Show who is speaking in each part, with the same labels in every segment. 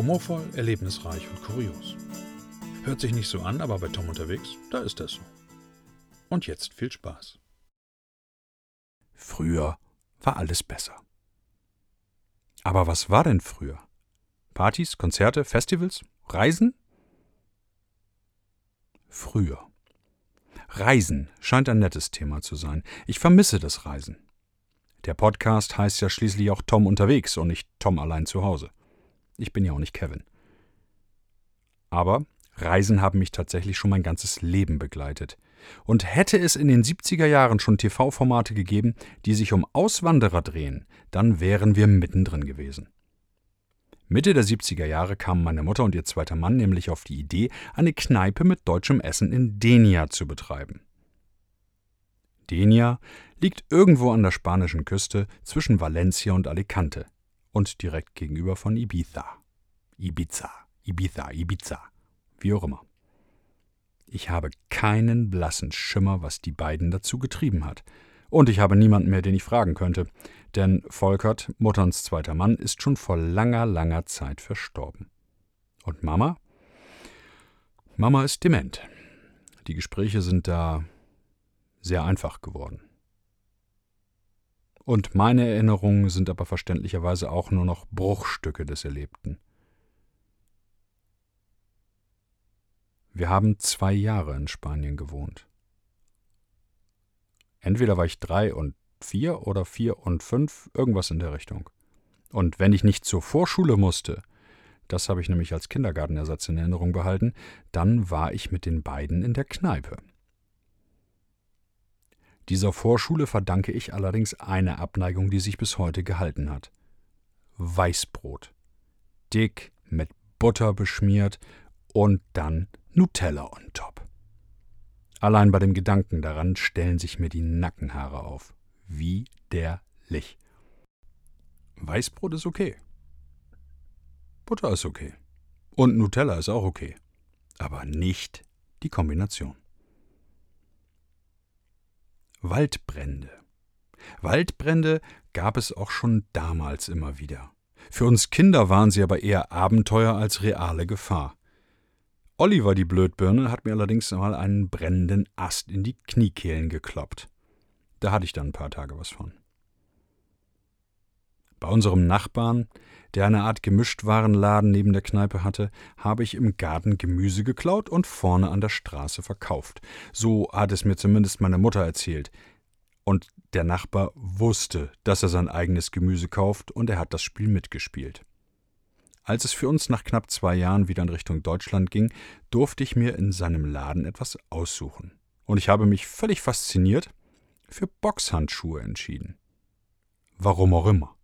Speaker 1: Humorvoll, erlebnisreich und kurios. Hört sich nicht so an, aber bei Tom unterwegs, da ist das so. Und jetzt viel Spaß.
Speaker 2: Früher war alles besser. Aber was war denn früher? Partys, Konzerte, Festivals, Reisen? Früher. Reisen scheint ein nettes Thema zu sein. Ich vermisse das Reisen. Der Podcast heißt ja schließlich auch Tom unterwegs und nicht Tom allein zu Hause. Ich bin ja auch nicht Kevin. Aber Reisen haben mich tatsächlich schon mein ganzes Leben begleitet. Und hätte es in den 70er Jahren schon TV-Formate gegeben, die sich um Auswanderer drehen, dann wären wir mittendrin gewesen. Mitte der 70er Jahre kamen meine Mutter und ihr zweiter Mann nämlich auf die Idee, eine Kneipe mit deutschem Essen in Denia zu betreiben. Denia liegt irgendwo an der spanischen Küste zwischen Valencia und Alicante und direkt gegenüber von Ibiza. Ibiza, Ibiza, Ibiza, wie auch immer. Ich habe keinen blassen Schimmer, was die beiden dazu getrieben hat. Und ich habe niemanden mehr, den ich fragen könnte. Denn Volkert, Mutterns zweiter Mann, ist schon vor langer, langer Zeit verstorben. Und Mama? Mama ist dement. Die Gespräche sind da sehr einfach geworden. Und meine Erinnerungen sind aber verständlicherweise auch nur noch Bruchstücke des Erlebten. Wir haben zwei Jahre in Spanien gewohnt. Entweder war ich drei und vier oder vier und fünf, irgendwas in der Richtung. Und wenn ich nicht zur Vorschule musste, das habe ich nämlich als Kindergartenersatz in Erinnerung behalten, dann war ich mit den beiden in der Kneipe. Dieser Vorschule verdanke ich allerdings eine Abneigung, die sich bis heute gehalten hat. Weißbrot. Dick, mit Butter beschmiert und dann Nutella on top. Allein bei dem Gedanken daran stellen sich mir die Nackenhaare auf. Widerlich. Weißbrot ist okay. Butter ist okay. Und Nutella ist auch okay. Aber nicht die Kombination. Waldbrände. Waldbrände gab es auch schon damals immer wieder. Für uns Kinder waren sie aber eher Abenteuer als reale Gefahr. Oliver, die Blödbirne, hat mir allerdings mal einen brennenden Ast in die Kniekehlen gekloppt. Da hatte ich dann ein paar Tage was von. Bei unserem Nachbarn, der eine Art Gemischtwarenladen neben der Kneipe hatte, habe ich im Garten Gemüse geklaut und vorne an der Straße verkauft. So hat es mir zumindest meine Mutter erzählt. Und der Nachbar wusste, dass er sein eigenes Gemüse kauft, und er hat das Spiel mitgespielt. Als es für uns nach knapp zwei Jahren wieder in Richtung Deutschland ging, durfte ich mir in seinem Laden etwas aussuchen. Und ich habe mich völlig fasziniert für Boxhandschuhe entschieden. Warum auch immer.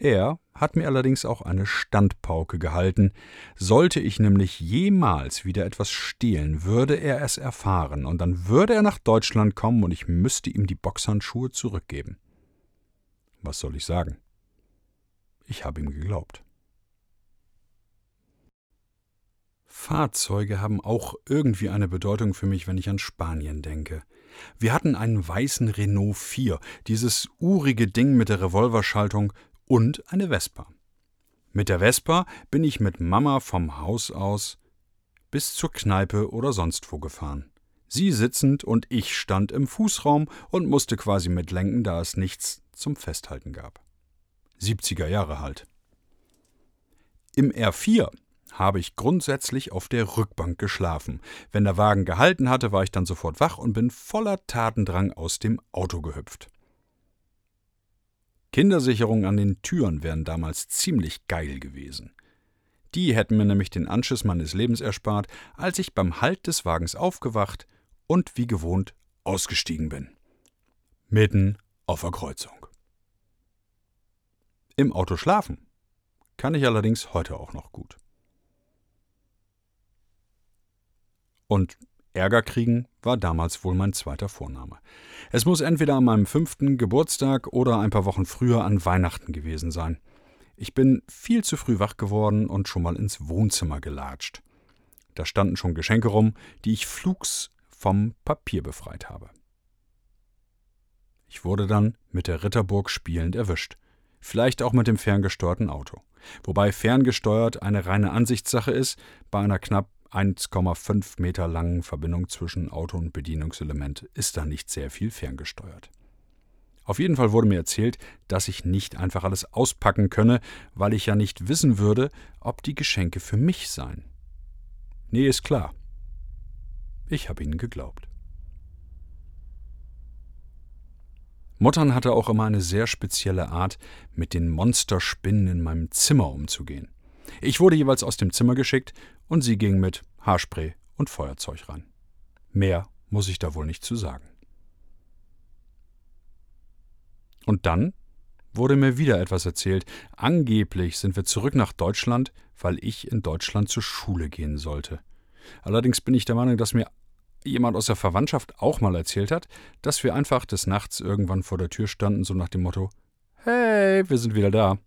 Speaker 2: Er hat mir allerdings auch eine Standpauke gehalten. Sollte ich nämlich jemals wieder etwas stehlen, würde er es erfahren, und dann würde er nach Deutschland kommen und ich müsste ihm die Boxhandschuhe zurückgeben. Was soll ich sagen? Ich habe ihm geglaubt. Fahrzeuge haben auch irgendwie eine Bedeutung für mich, wenn ich an Spanien denke. Wir hatten einen weißen Renault 4, dieses urige Ding mit der Revolverschaltung und eine Vespa. Mit der Vespa bin ich mit Mama vom Haus aus bis zur Kneipe oder sonst wo gefahren. Sie sitzend und ich stand im Fußraum und musste quasi mitlenken, da es nichts zum Festhalten gab. 70er Jahre halt. Im R4 habe ich grundsätzlich auf der Rückbank geschlafen. Wenn der Wagen gehalten hatte, war ich dann sofort wach und bin voller Tatendrang aus dem Auto gehüpft. Kindersicherungen an den Türen wären damals ziemlich geil gewesen. Die hätten mir nämlich den Anschiss meines Lebens erspart, als ich beim Halt des Wagens aufgewacht und wie gewohnt ausgestiegen bin. Mitten auf der Kreuzung. Im Auto schlafen kann ich allerdings heute auch noch gut. Und Ärger kriegen war damals wohl mein zweiter Vorname. Es muss entweder an meinem fünften Geburtstag oder ein paar Wochen früher an Weihnachten gewesen sein. Ich bin viel zu früh wach geworden und schon mal ins Wohnzimmer gelatscht. Da standen schon Geschenke rum, die ich flugs vom Papier befreit habe. Ich wurde dann mit der Ritterburg spielend erwischt vielleicht auch mit dem ferngesteuerten Auto. Wobei ferngesteuert eine reine Ansichtssache ist, bei einer knapp 1,5 Meter langen Verbindung zwischen Auto und Bedienungselement ist da nicht sehr viel ferngesteuert. Auf jeden Fall wurde mir erzählt, dass ich nicht einfach alles auspacken könne, weil ich ja nicht wissen würde, ob die Geschenke für mich seien. Nee, ist klar. Ich habe ihnen geglaubt. Muttern hatte auch immer eine sehr spezielle Art, mit den Monsterspinnen in meinem Zimmer umzugehen. Ich wurde jeweils aus dem Zimmer geschickt und sie ging mit Haarspray und Feuerzeug rein. Mehr muss ich da wohl nicht zu sagen. Und dann wurde mir wieder etwas erzählt. Angeblich sind wir zurück nach Deutschland, weil ich in Deutschland zur Schule gehen sollte. Allerdings bin ich der Meinung, dass mir jemand aus der Verwandtschaft auch mal erzählt hat, dass wir einfach des Nachts irgendwann vor der Tür standen, so nach dem Motto: Hey, wir sind wieder da.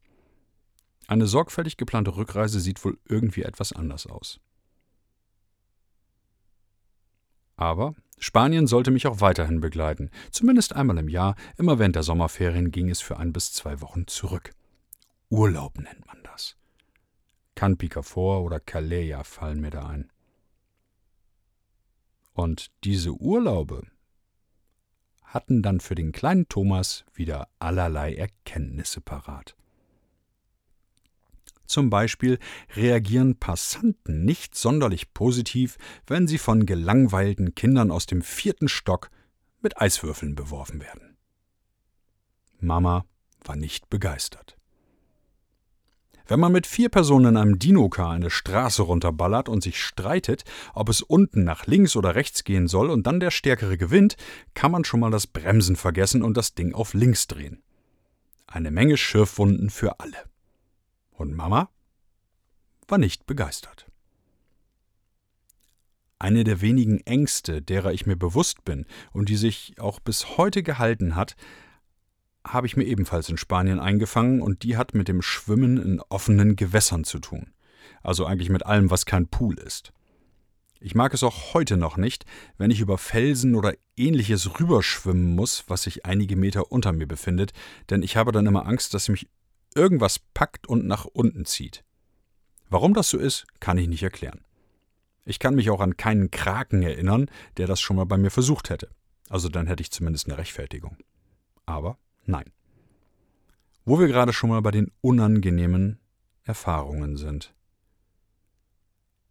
Speaker 2: Eine sorgfältig geplante Rückreise sieht wohl irgendwie etwas anders aus. Aber Spanien sollte mich auch weiterhin begleiten. Zumindest einmal im Jahr, immer während der Sommerferien ging es für ein bis zwei Wochen zurück. Urlaub nennt man das. Can Picafort oder Calleja fallen mir da ein. Und diese Urlaube hatten dann für den kleinen Thomas wieder allerlei Erkenntnisse parat. Zum Beispiel reagieren Passanten nicht sonderlich positiv, wenn sie von gelangweilten Kindern aus dem vierten Stock mit Eiswürfeln beworfen werden. Mama war nicht begeistert. Wenn man mit vier Personen in einem Dinocar eine Straße runterballert und sich streitet, ob es unten nach links oder rechts gehen soll und dann der Stärkere gewinnt, kann man schon mal das Bremsen vergessen und das Ding auf links drehen. Eine Menge Schürfwunden für alle. Und Mama war nicht begeistert. Eine der wenigen Ängste, derer ich mir bewusst bin und die sich auch bis heute gehalten hat, habe ich mir ebenfalls in Spanien eingefangen und die hat mit dem Schwimmen in offenen Gewässern zu tun. Also eigentlich mit allem, was kein Pool ist. Ich mag es auch heute noch nicht, wenn ich über Felsen oder ähnliches rüberschwimmen muss, was sich einige Meter unter mir befindet, denn ich habe dann immer Angst, dass mich irgendwas packt und nach unten zieht. Warum das so ist, kann ich nicht erklären. Ich kann mich auch an keinen Kraken erinnern, der das schon mal bei mir versucht hätte. Also dann hätte ich zumindest eine Rechtfertigung. Aber Nein. Wo wir gerade schon mal bei den unangenehmen Erfahrungen sind.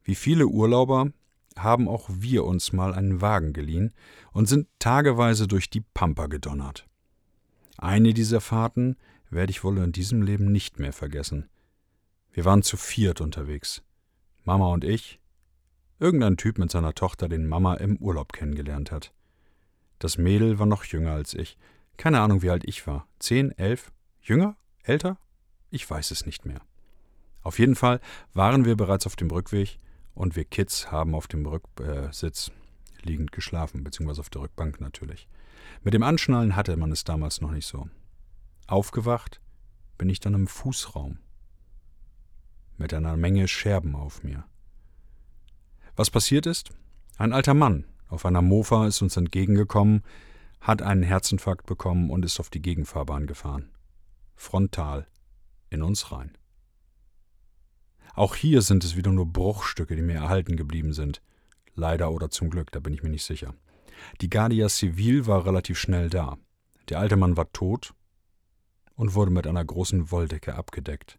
Speaker 2: Wie viele Urlauber haben auch wir uns mal einen Wagen geliehen und sind tageweise durch die Pampa gedonnert. Eine dieser Fahrten werde ich wohl in diesem Leben nicht mehr vergessen. Wir waren zu viert unterwegs. Mama und ich, irgendein Typ mit seiner Tochter, den Mama im Urlaub kennengelernt hat. Das Mädel war noch jünger als ich, keine Ahnung, wie alt ich war. Zehn, elf? Jünger? Älter? Ich weiß es nicht mehr. Auf jeden Fall waren wir bereits auf dem Rückweg und wir Kids haben auf dem Rücksitz äh, liegend geschlafen, beziehungsweise auf der Rückbank natürlich. Mit dem Anschnallen hatte man es damals noch nicht so. Aufgewacht bin ich dann im Fußraum mit einer Menge Scherben auf mir. Was passiert ist? Ein alter Mann auf einer Mofa ist uns entgegengekommen, hat einen Herzinfarkt bekommen und ist auf die Gegenfahrbahn gefahren. Frontal in uns rein. Auch hier sind es wieder nur Bruchstücke, die mir erhalten geblieben sind. Leider oder zum Glück, da bin ich mir nicht sicher. Die Guardia Civil war relativ schnell da. Der alte Mann war tot und wurde mit einer großen Wolldecke abgedeckt.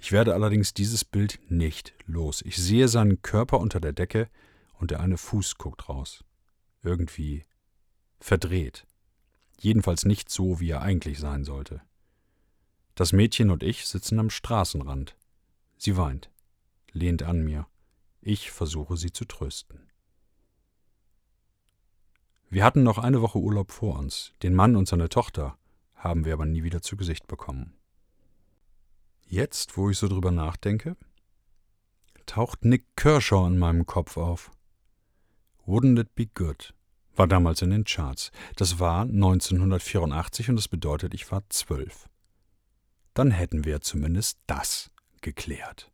Speaker 2: Ich werde allerdings dieses Bild nicht los. Ich sehe seinen Körper unter der Decke und der eine Fuß guckt raus. Irgendwie verdreht. Jedenfalls nicht so, wie er eigentlich sein sollte. Das Mädchen und ich sitzen am Straßenrand. Sie weint, lehnt an mir. Ich versuche sie zu trösten. Wir hatten noch eine Woche Urlaub vor uns. Den Mann und seine Tochter haben wir aber nie wieder zu Gesicht bekommen. Jetzt, wo ich so drüber nachdenke, taucht Nick Kershaw in meinem Kopf auf. Wouldn't it be good war damals in den Charts. Das war 1984 und das bedeutet, ich war zwölf. Dann hätten wir zumindest das geklärt.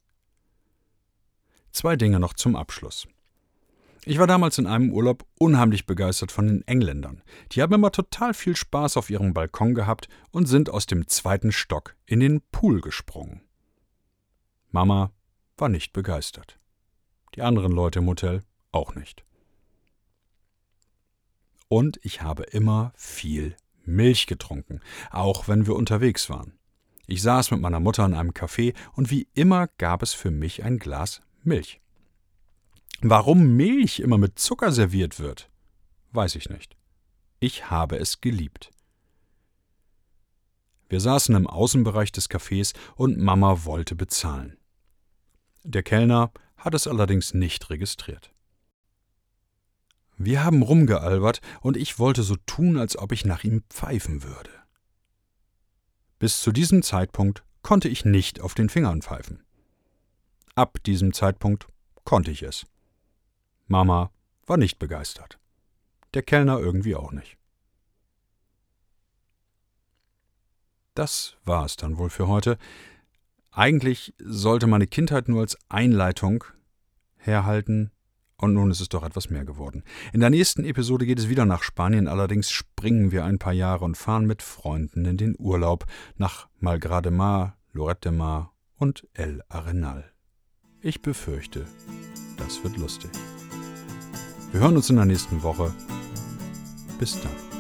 Speaker 2: Zwei Dinge noch zum Abschluss. Ich war damals in einem Urlaub unheimlich begeistert von den Engländern. Die haben immer total viel Spaß auf ihrem Balkon gehabt und sind aus dem zweiten Stock in den Pool gesprungen. Mama war nicht begeistert. Die anderen Leute im Hotel auch nicht. Und ich habe immer viel Milch getrunken, auch wenn wir unterwegs waren. Ich saß mit meiner Mutter in einem Café und wie immer gab es für mich ein Glas Milch. Warum Milch immer mit Zucker serviert wird, weiß ich nicht. Ich habe es geliebt. Wir saßen im Außenbereich des Cafés und Mama wollte bezahlen. Der Kellner hat es allerdings nicht registriert. Wir haben rumgealbert und ich wollte so tun, als ob ich nach ihm pfeifen würde. Bis zu diesem Zeitpunkt konnte ich nicht auf den Fingern pfeifen. Ab diesem Zeitpunkt konnte ich es. Mama war nicht begeistert. Der Kellner irgendwie auch nicht. Das war es dann wohl für heute. Eigentlich sollte meine Kindheit nur als Einleitung herhalten, und nun ist es doch etwas mehr geworden. In der nächsten Episode geht es wieder nach Spanien, allerdings springen wir ein paar Jahre und fahren mit Freunden in den Urlaub nach Malgrade Mar, Lorette de Mar und El Arenal. Ich befürchte, das wird lustig. Wir hören uns in der nächsten Woche. Bis dann.